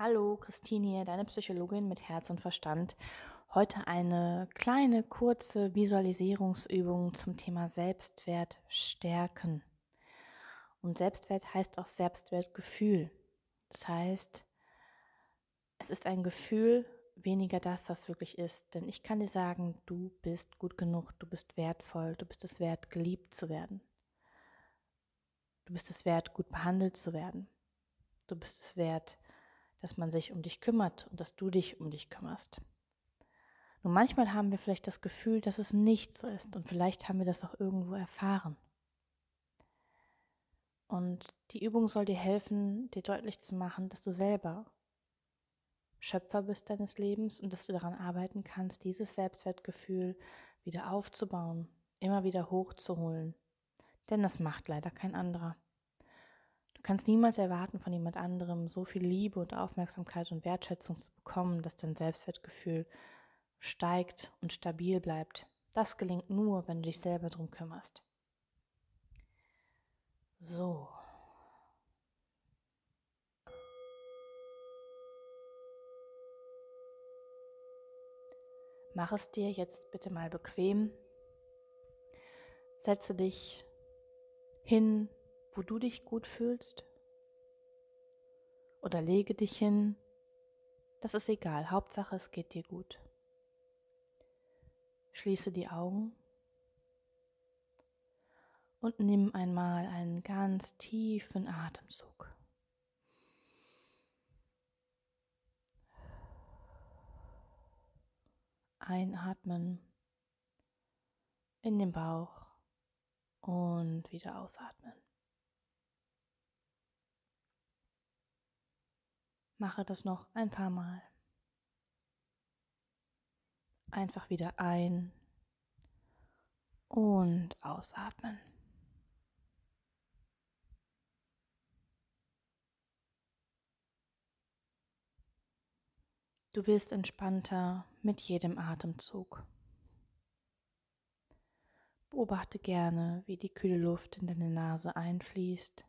Hallo, Christine hier, deine Psychologin mit Herz und Verstand. Heute eine kleine, kurze Visualisierungsübung zum Thema Selbstwert stärken. Und Selbstwert heißt auch Selbstwertgefühl. Das heißt, es ist ein Gefühl, weniger das, was wirklich ist. Denn ich kann dir sagen, du bist gut genug, du bist wertvoll, du bist es wert, geliebt zu werden. Du bist es wert, gut behandelt zu werden. Du bist es wert, dass man sich um dich kümmert und dass du dich um dich kümmerst. Nun, manchmal haben wir vielleicht das Gefühl, dass es nicht so ist und vielleicht haben wir das auch irgendwo erfahren. Und die Übung soll dir helfen, dir deutlich zu machen, dass du selber Schöpfer bist deines Lebens und dass du daran arbeiten kannst, dieses Selbstwertgefühl wieder aufzubauen, immer wieder hochzuholen. Denn das macht leider kein anderer. Du kannst niemals erwarten, von jemand anderem so viel Liebe und Aufmerksamkeit und Wertschätzung zu bekommen, dass dein Selbstwertgefühl steigt und stabil bleibt. Das gelingt nur, wenn du dich selber darum kümmerst. So. Mach es dir jetzt bitte mal bequem. Setze dich hin wo du dich gut fühlst. Oder lege dich hin. Das ist egal. Hauptsache, es geht dir gut. Schließe die Augen und nimm einmal einen ganz tiefen Atemzug. Einatmen in den Bauch und wieder ausatmen. Mache das noch ein paar Mal. Einfach wieder ein und ausatmen. Du wirst entspannter mit jedem Atemzug. Beobachte gerne, wie die kühle Luft in deine Nase einfließt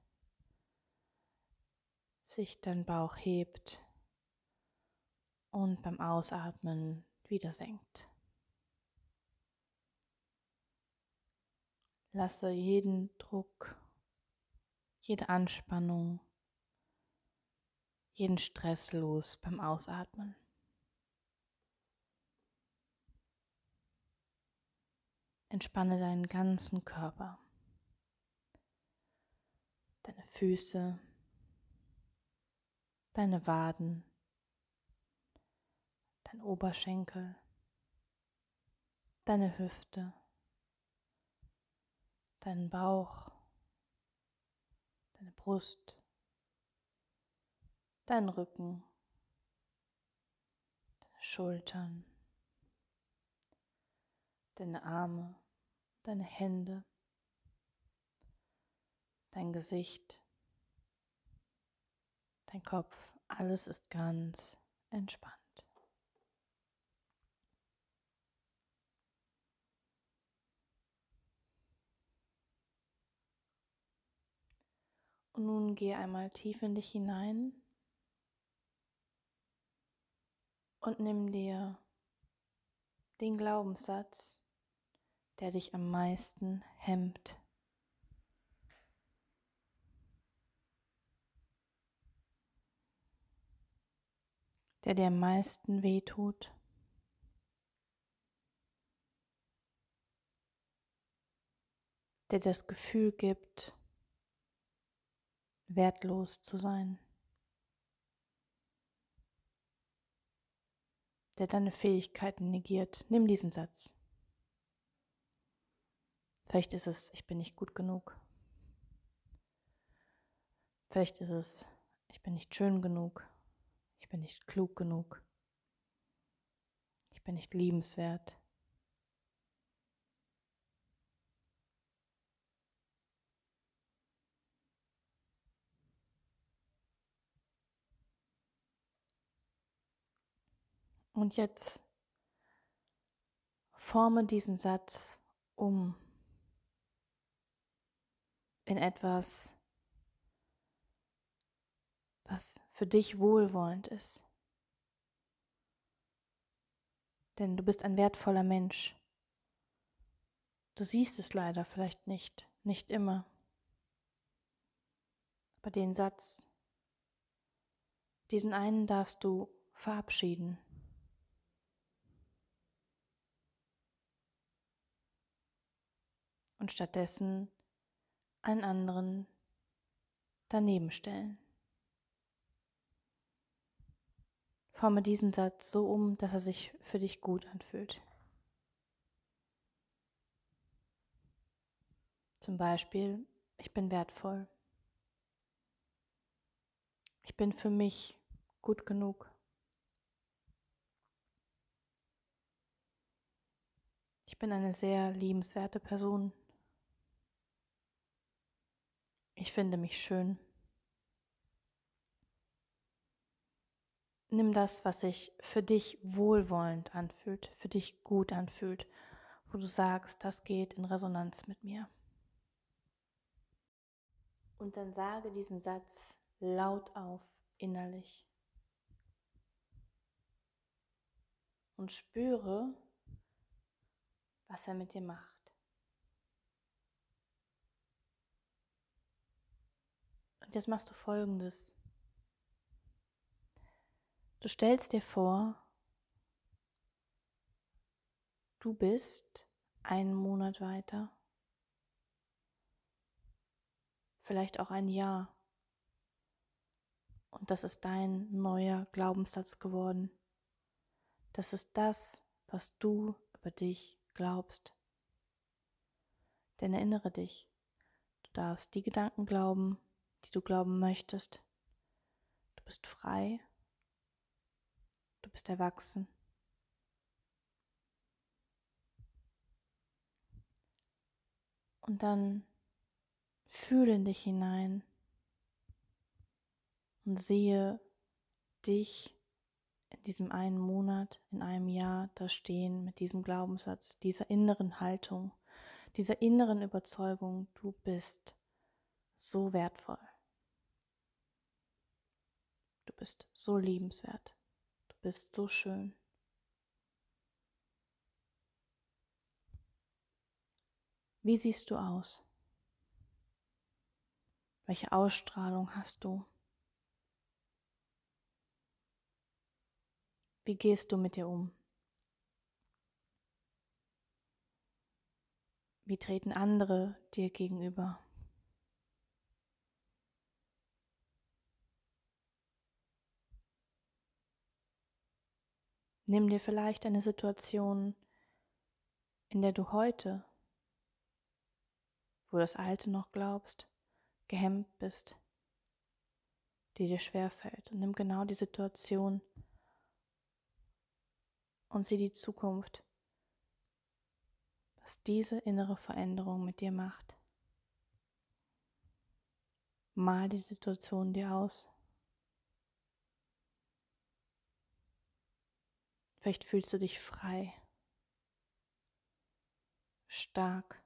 sich dein Bauch hebt und beim Ausatmen wieder senkt. Lasse jeden Druck, jede Anspannung, jeden Stress los beim Ausatmen. Entspanne deinen ganzen Körper, deine Füße, deine Waden, dein Oberschenkel, deine Hüfte, deinen Bauch, deine Brust, deinen Rücken, deine Schultern, deine Arme, deine Hände, dein Gesicht, dein Kopf, alles ist ganz entspannt. Und nun geh einmal tief in dich hinein und nimm dir den Glaubenssatz, der dich am meisten hemmt. Der dir am meisten wehtut? Der das Gefühl gibt, wertlos zu sein, der deine Fähigkeiten negiert. Nimm diesen Satz. Vielleicht ist es, ich bin nicht gut genug. Vielleicht ist es, ich bin nicht schön genug. Ich bin nicht klug genug. Ich bin nicht liebenswert. Und jetzt forme diesen Satz um in etwas, was für dich wohlwollend ist. Denn du bist ein wertvoller Mensch. Du siehst es leider vielleicht nicht, nicht immer. Aber den Satz, diesen einen darfst du verabschieden. Und stattdessen einen anderen daneben stellen. Forme diesen Satz so um, dass er sich für dich gut anfühlt. Zum Beispiel, ich bin wertvoll. Ich bin für mich gut genug. Ich bin eine sehr liebenswerte Person. Ich finde mich schön. Nimm das, was sich für dich wohlwollend anfühlt, für dich gut anfühlt, wo du sagst, das geht in Resonanz mit mir. Und dann sage diesen Satz laut auf innerlich. Und spüre, was er mit dir macht. Und jetzt machst du folgendes. Du stellst dir vor, du bist einen Monat weiter, vielleicht auch ein Jahr. Und das ist dein neuer Glaubenssatz geworden. Das ist das, was du über dich glaubst. Denn erinnere dich, du darfst die Gedanken glauben, die du glauben möchtest. Du bist frei. Du bist erwachsen. Und dann fühle in dich hinein und sehe dich in diesem einen Monat, in einem Jahr da stehen mit diesem Glaubenssatz, dieser inneren Haltung, dieser inneren Überzeugung, du bist so wertvoll. Du bist so liebenswert. Bist so schön. Wie siehst du aus? Welche Ausstrahlung hast du? Wie gehst du mit dir um? Wie treten andere dir gegenüber? Nimm dir vielleicht eine Situation, in der du heute, wo das Alte noch glaubst, gehemmt bist, die dir schwer fällt. Und nimm genau die Situation und sieh die Zukunft, was diese innere Veränderung mit dir macht. Mal die Situation dir aus. Vielleicht fühlst du dich frei, stark,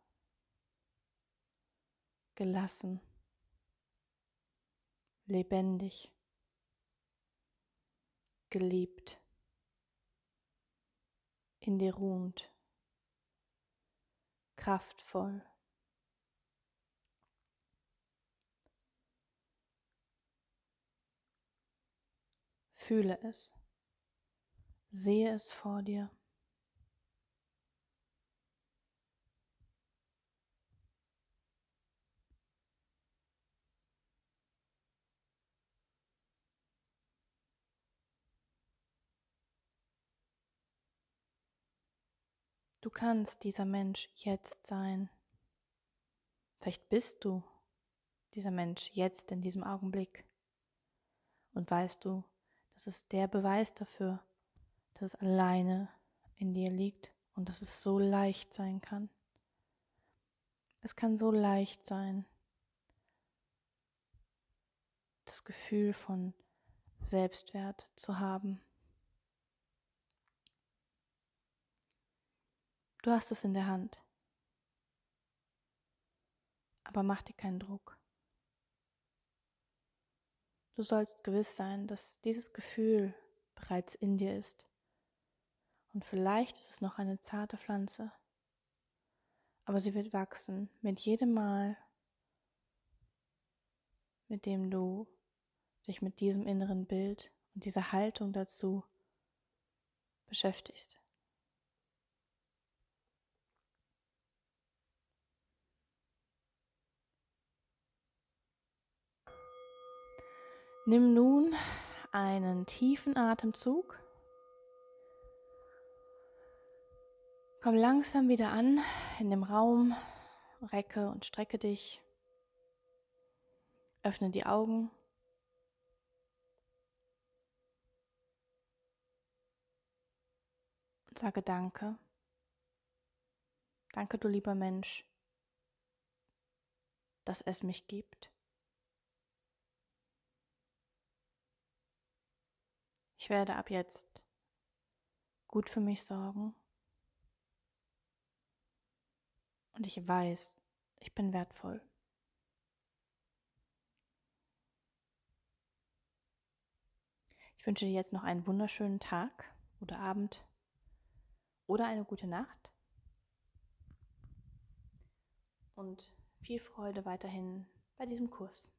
gelassen, lebendig, geliebt, in dir ruhend, kraftvoll. Fühle es. Sehe es vor dir. Du kannst dieser Mensch jetzt sein. Vielleicht bist du dieser Mensch jetzt in diesem Augenblick. Und weißt du, das ist der Beweis dafür, dass es alleine in dir liegt und dass es so leicht sein kann. Es kann so leicht sein, das Gefühl von Selbstwert zu haben. Du hast es in der Hand. Aber mach dir keinen Druck. Du sollst gewiss sein, dass dieses Gefühl bereits in dir ist. Und vielleicht ist es noch eine zarte Pflanze, aber sie wird wachsen mit jedem Mal, mit dem du dich mit diesem inneren Bild und dieser Haltung dazu beschäftigst. Nimm nun einen tiefen Atemzug. Komm langsam wieder an in dem Raum, recke und strecke dich. Öffne die Augen. Und sage Danke. Danke, du lieber Mensch, dass es mich gibt. Ich werde ab jetzt gut für mich sorgen. Und ich weiß, ich bin wertvoll. Ich wünsche dir jetzt noch einen wunderschönen Tag oder Abend oder eine gute Nacht. Und viel Freude weiterhin bei diesem Kurs.